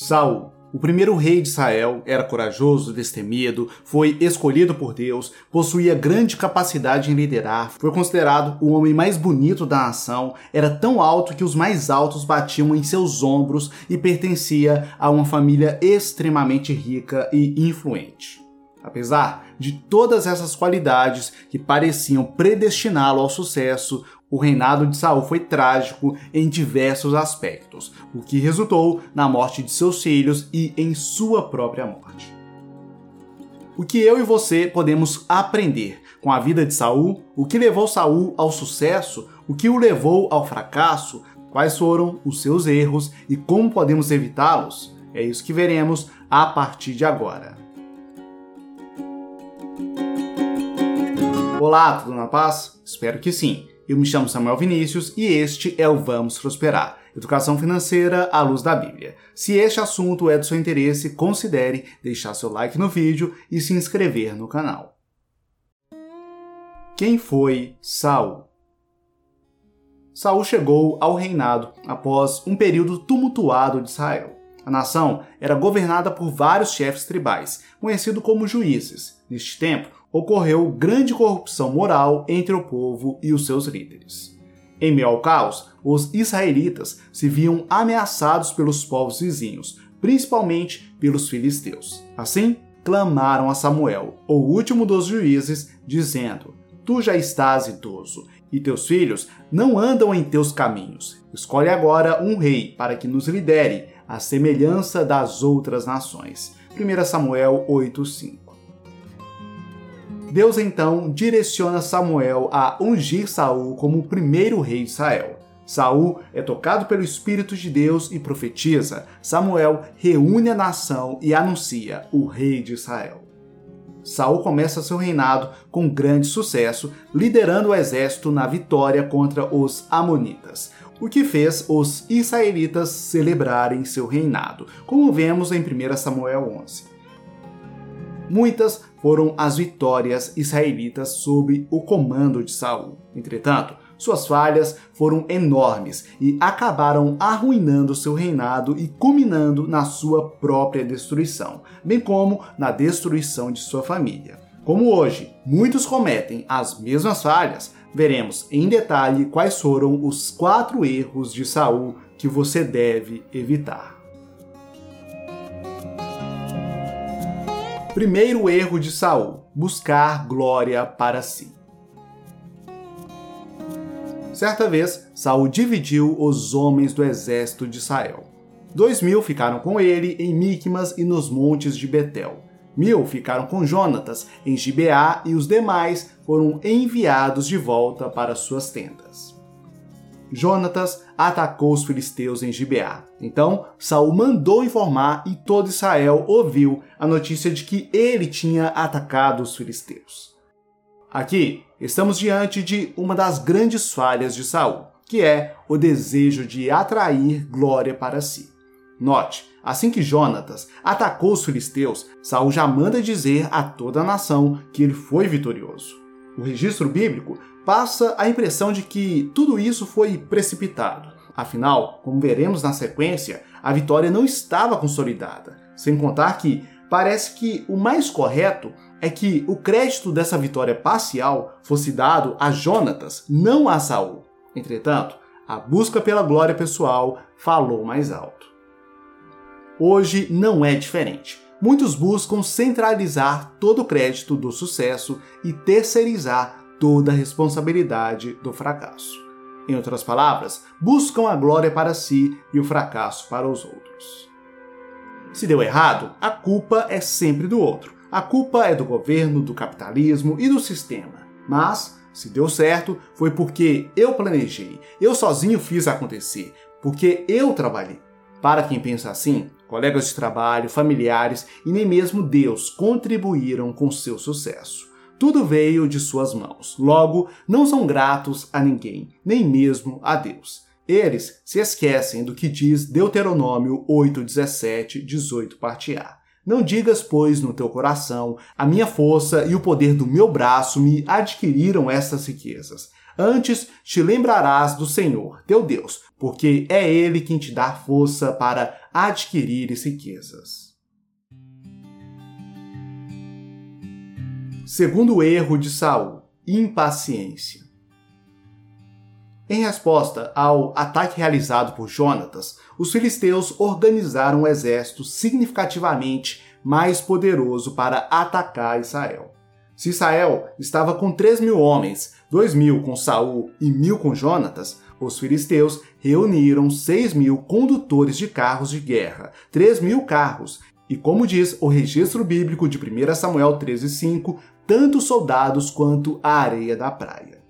Saul, o primeiro rei de Israel, era corajoso, destemido, foi escolhido por Deus, possuía grande capacidade em liderar, foi considerado o homem mais bonito da nação, era tão alto que os mais altos batiam em seus ombros e pertencia a uma família extremamente rica e influente. Apesar de todas essas qualidades que pareciam predestiná-lo ao sucesso, o reinado de Saul foi trágico em diversos aspectos, o que resultou na morte de seus filhos e em sua própria morte. O que eu e você podemos aprender com a vida de Saul, o que levou Saul ao sucesso, o que o levou ao fracasso, quais foram os seus erros e como podemos evitá-los? É isso que veremos a partir de agora. Olá, tudo na paz? Espero que sim. Eu me chamo Samuel Vinícius e este é o Vamos Prosperar. Educação financeira à luz da Bíblia. Se este assunto é do seu interesse, considere deixar seu like no vídeo e se inscrever no canal. Quem foi Saul? Saul chegou ao reinado após um período tumultuado de Israel. A nação era governada por vários chefes tribais, conhecidos como juízes. Neste tempo, ocorreu grande corrupção moral entre o povo e os seus líderes. Em meio ao caos, os israelitas se viam ameaçados pelos povos vizinhos, principalmente pelos filisteus. Assim, clamaram a Samuel, o último dos juízes, dizendo: Tu já estás idoso, e teus filhos não andam em teus caminhos. Escolhe agora um rei para que nos lidere, à semelhança das outras nações. 1 Samuel 8:5 Deus então direciona Samuel a ungir Saul como o primeiro rei de Israel. Saul é tocado pelo Espírito de Deus e profetiza. Samuel reúne a nação e anuncia o rei de Israel. Saul começa seu reinado com grande sucesso, liderando o exército na vitória contra os amonitas, o que fez os israelitas celebrarem seu reinado, como vemos em 1 Samuel 11. Muitas foram as vitórias israelitas sob o comando de Saul. Entretanto, suas falhas foram enormes e acabaram arruinando seu reinado e culminando na sua própria destruição, bem como na destruição de sua família. Como hoje muitos cometem as mesmas falhas, veremos em detalhe quais foram os quatro erros de Saul que você deve evitar. Primeiro erro de Saul: buscar glória para si. Certa vez, Saul dividiu os homens do exército de Israel. Dois mil ficaram com ele em Micmas e nos montes de Betel. Mil ficaram com Jonatas em Gibeá e os demais foram enviados de volta para suas tendas. Jonatas atacou os filisteus em Gibeá. Então, Saul mandou informar e todo Israel ouviu a notícia de que ele tinha atacado os filisteus. Aqui, estamos diante de uma das grandes falhas de Saul, que é o desejo de atrair glória para si. Note, assim que Jonatas atacou os filisteus, Saul já manda dizer a toda a nação que ele foi vitorioso. O registro bíblico passa a impressão de que tudo isso foi precipitado. Afinal, como veremos na sequência, a vitória não estava consolidada. Sem contar que parece que o mais correto é que o crédito dessa vitória parcial fosse dado a Jonatas, não a Saul. Entretanto, a busca pela glória pessoal falou mais alto. Hoje não é diferente. Muitos buscam centralizar todo o crédito do sucesso e terceirizar toda a responsabilidade do fracasso. Em outras palavras, buscam a glória para si e o fracasso para os outros. Se deu errado, a culpa é sempre do outro. A culpa é do governo, do capitalismo e do sistema. Mas, se deu certo, foi porque eu planejei, eu sozinho fiz acontecer, porque eu trabalhei. Para quem pensa assim, colegas de trabalho, familiares e nem mesmo Deus contribuíram com seu sucesso. Tudo veio de suas mãos. Logo, não são gratos a ninguém, nem mesmo a Deus. Eles se esquecem do que diz Deuteronômio 8, 17, 18, parte A. Não digas, pois, no teu coração, a minha força e o poder do meu braço me adquiriram estas riquezas. Antes te lembrarás do Senhor, teu Deus, porque é Ele quem te dá força para adquirir riquezas. Segundo erro de Saul, impaciência. Em resposta ao ataque realizado por Jonatas, os filisteus organizaram um exército significativamente mais poderoso para atacar Israel. Se Israel estava com 3 mil homens, 2 mil com Saul e mil com Jonatas, os filisteus reuniram 6 mil condutores de carros de guerra, 3 mil carros, e como diz o registro bíblico de 1 Samuel 13,5, tanto soldados quanto a areia da praia.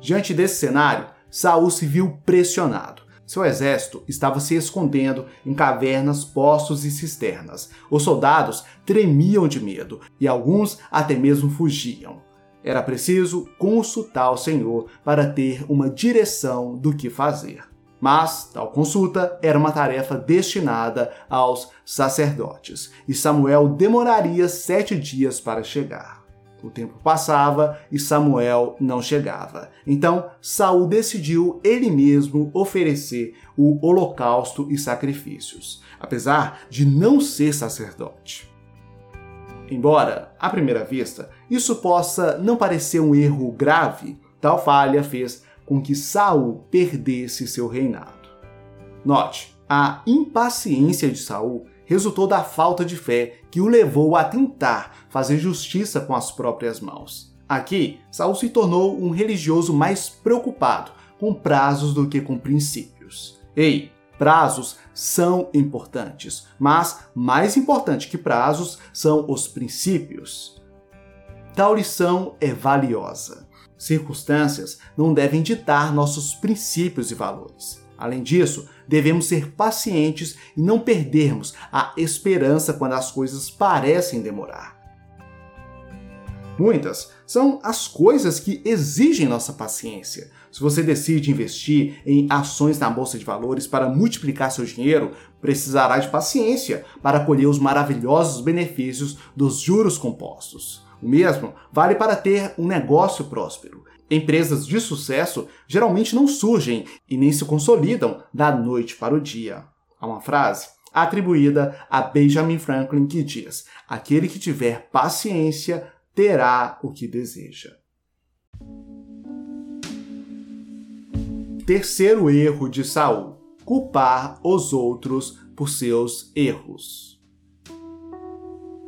Diante desse cenário, Saul se viu pressionado. Seu exército estava se escondendo em cavernas, poços e cisternas. Os soldados tremiam de medo e alguns até mesmo fugiam. Era preciso consultar o Senhor para ter uma direção do que fazer. Mas tal consulta era uma tarefa destinada aos sacerdotes, e Samuel demoraria sete dias para chegar. O tempo passava e Samuel não chegava. Então Saul decidiu ele mesmo oferecer o holocausto e sacrifícios, apesar de não ser sacerdote. Embora, à primeira vista, isso possa não parecer um erro grave, tal falha fez com que Saul perdesse seu reinado. Note, a impaciência de Saul resultou da falta de fé que o levou a tentar fazer justiça com as próprias mãos. Aqui, Saul se tornou um religioso mais preocupado com prazos do que com princípios. Ei, prazos são importantes, mas mais importante que prazos são os princípios. Tal lição é valiosa. Circunstâncias não devem ditar nossos princípios e valores. Além disso, devemos ser pacientes e não perdermos a esperança quando as coisas parecem demorar. Muitas são as coisas que exigem nossa paciência. Se você decide investir em ações na bolsa de valores para multiplicar seu dinheiro, precisará de paciência para colher os maravilhosos benefícios dos juros compostos. O mesmo vale para ter um negócio próspero. Empresas de sucesso geralmente não surgem e nem se consolidam da noite para o dia. Há uma frase atribuída a Benjamin Franklin que diz: Aquele que tiver paciência terá o que deseja. Terceiro erro de Saul: culpar os outros por seus erros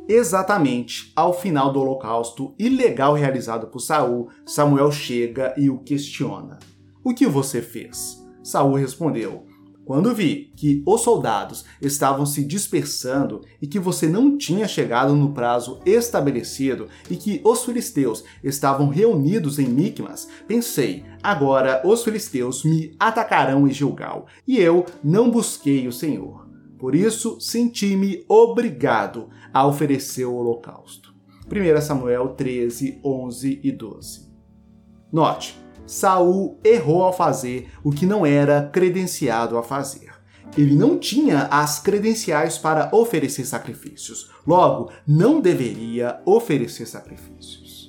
exatamente ao final do holocausto ilegal realizado por Saul, Samuel chega e o questiona. O que você fez? Saul respondeu: Quando vi que os soldados estavam se dispersando e que você não tinha chegado no prazo estabelecido e que os filisteus estavam reunidos em Micmas, pensei: agora os filisteus me atacarão em Gilgal, e eu não busquei o Senhor. Por isso, senti-me obrigado a oferecer o holocausto. 1 Samuel 13, 11 e 12. Note, Saul errou ao fazer o que não era credenciado a fazer. Ele não tinha as credenciais para oferecer sacrifícios, logo, não deveria oferecer sacrifícios.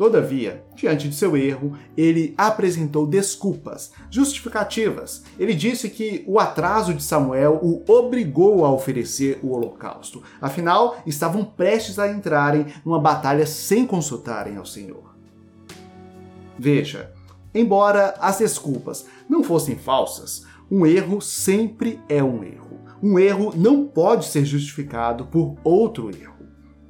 Todavia, diante de seu erro, ele apresentou desculpas, justificativas. Ele disse que o atraso de Samuel o obrigou a oferecer o holocausto. Afinal, estavam prestes a entrarem numa batalha sem consultarem ao Senhor. Veja, embora as desculpas não fossem falsas, um erro sempre é um erro. Um erro não pode ser justificado por outro erro.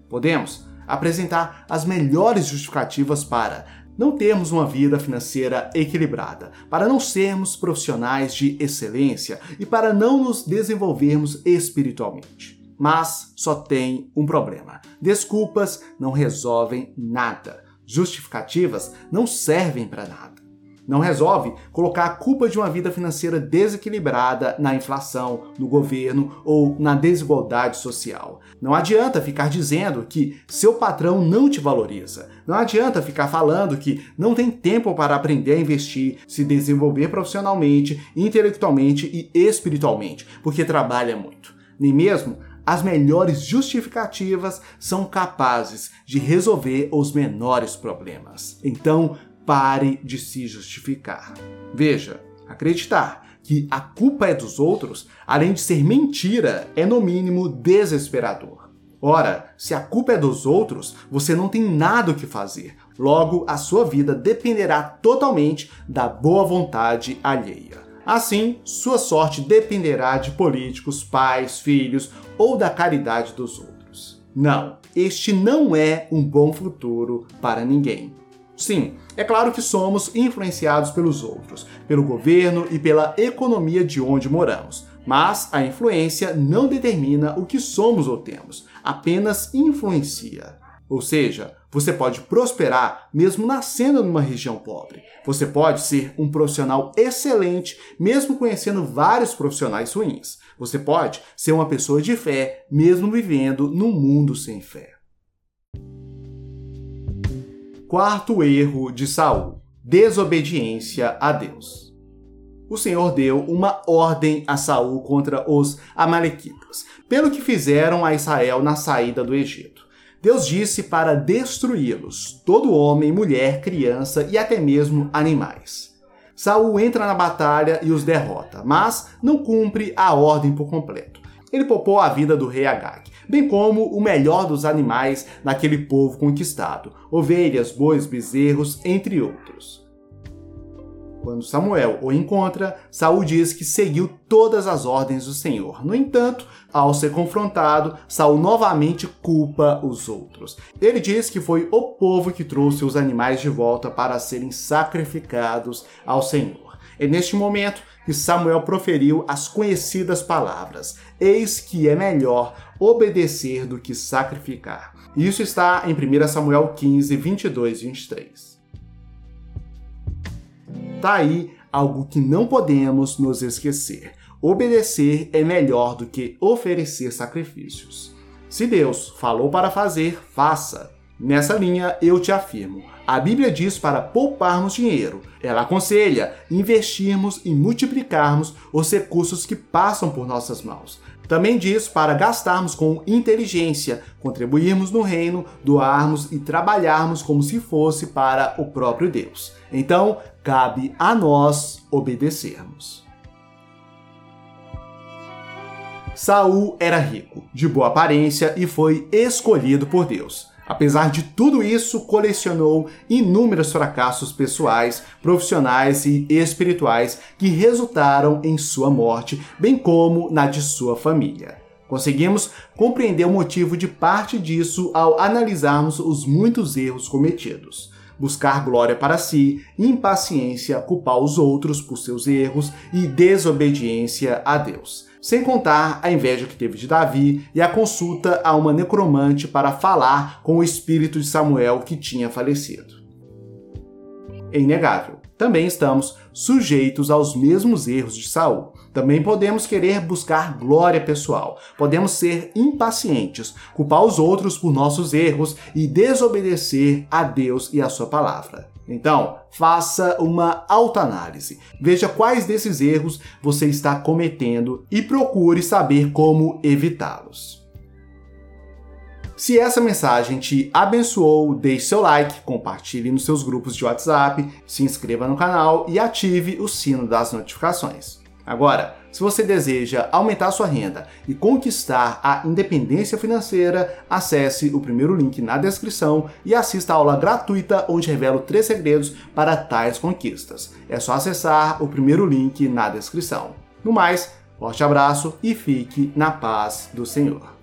Podemos apresentar as melhores justificativas para não termos uma vida financeira equilibrada, para não sermos profissionais de excelência e para não nos desenvolvermos espiritualmente. Mas só tem um problema: desculpas não resolvem nada, justificativas não servem para nada. Não resolve colocar a culpa de uma vida financeira desequilibrada na inflação, no governo ou na desigualdade social. Não adianta ficar dizendo que seu patrão não te valoriza. Não adianta ficar falando que não tem tempo para aprender a investir, se desenvolver profissionalmente, intelectualmente e espiritualmente, porque trabalha muito. Nem mesmo as melhores justificativas são capazes de resolver os menores problemas. Então, pare de se justificar. Veja, acreditar que a culpa é dos outros, além de ser mentira, é no mínimo desesperador. Ora, se a culpa é dos outros, você não tem nada o que fazer. Logo, a sua vida dependerá totalmente da boa vontade alheia. Assim, sua sorte dependerá de políticos, pais, filhos ou da caridade dos outros. Não, este não é um bom futuro para ninguém. Sim, é claro que somos influenciados pelos outros, pelo governo e pela economia de onde moramos. Mas a influência não determina o que somos ou temos, apenas influencia. Ou seja, você pode prosperar mesmo nascendo numa região pobre. Você pode ser um profissional excelente mesmo conhecendo vários profissionais ruins. Você pode ser uma pessoa de fé mesmo vivendo num mundo sem fé. Quarto erro de Saul: desobediência a Deus. O Senhor deu uma ordem a Saul contra os amalequitas, pelo que fizeram a Israel na saída do Egito. Deus disse para destruí-los, todo homem, mulher, criança e até mesmo animais. Saul entra na batalha e os derrota, mas não cumpre a ordem por completo. Ele poupou a vida do rei Agag, bem como o melhor dos animais daquele povo conquistado: ovelhas, bois, bezerros, entre outros. Quando Samuel o encontra, Saul diz que seguiu todas as ordens do Senhor. No entanto, ao ser confrontado, Saul novamente culpa os outros. Ele diz que foi o povo que trouxe os animais de volta para serem sacrificados ao Senhor. É neste momento que Samuel proferiu as conhecidas palavras: Eis que é melhor obedecer do que sacrificar. Isso está em 1 Samuel 15, 22 e 23. Tá aí algo que não podemos nos esquecer. Obedecer é melhor do que oferecer sacrifícios. Se Deus falou para fazer, faça. Nessa linha, eu te afirmo: a Bíblia diz para pouparmos dinheiro. Ela aconselha investirmos e multiplicarmos os recursos que passam por nossas mãos. Também diz para gastarmos com inteligência, contribuirmos no reino, doarmos e trabalharmos como se fosse para o próprio Deus. Então, cabe a nós obedecermos. Saul era rico, de boa aparência e foi escolhido por Deus. Apesar de tudo isso, colecionou inúmeros fracassos pessoais, profissionais e espirituais que resultaram em sua morte, bem como na de sua família. Conseguimos compreender o motivo de parte disso ao analisarmos os muitos erros cometidos. Buscar glória para si, impaciência, culpar os outros por seus erros e desobediência a Deus sem contar a inveja que teve de Davi e a consulta a uma necromante para falar com o espírito de Samuel que tinha falecido. É inegável. Também estamos sujeitos aos mesmos erros de Saul. Também podemos querer buscar glória pessoal. Podemos ser impacientes, culpar os outros por nossos erros e desobedecer a Deus e a sua palavra. Então, faça uma autoanálise. Veja quais desses erros você está cometendo e procure saber como evitá-los. Se essa mensagem te abençoou, deixe seu like, compartilhe nos seus grupos de WhatsApp, se inscreva no canal e ative o sino das notificações. Agora, se você deseja aumentar sua renda e conquistar a independência financeira, acesse o primeiro link na descrição e assista a aula gratuita onde revelo três segredos para tais conquistas. É só acessar o primeiro link na descrição. No mais, forte abraço e fique na paz do Senhor.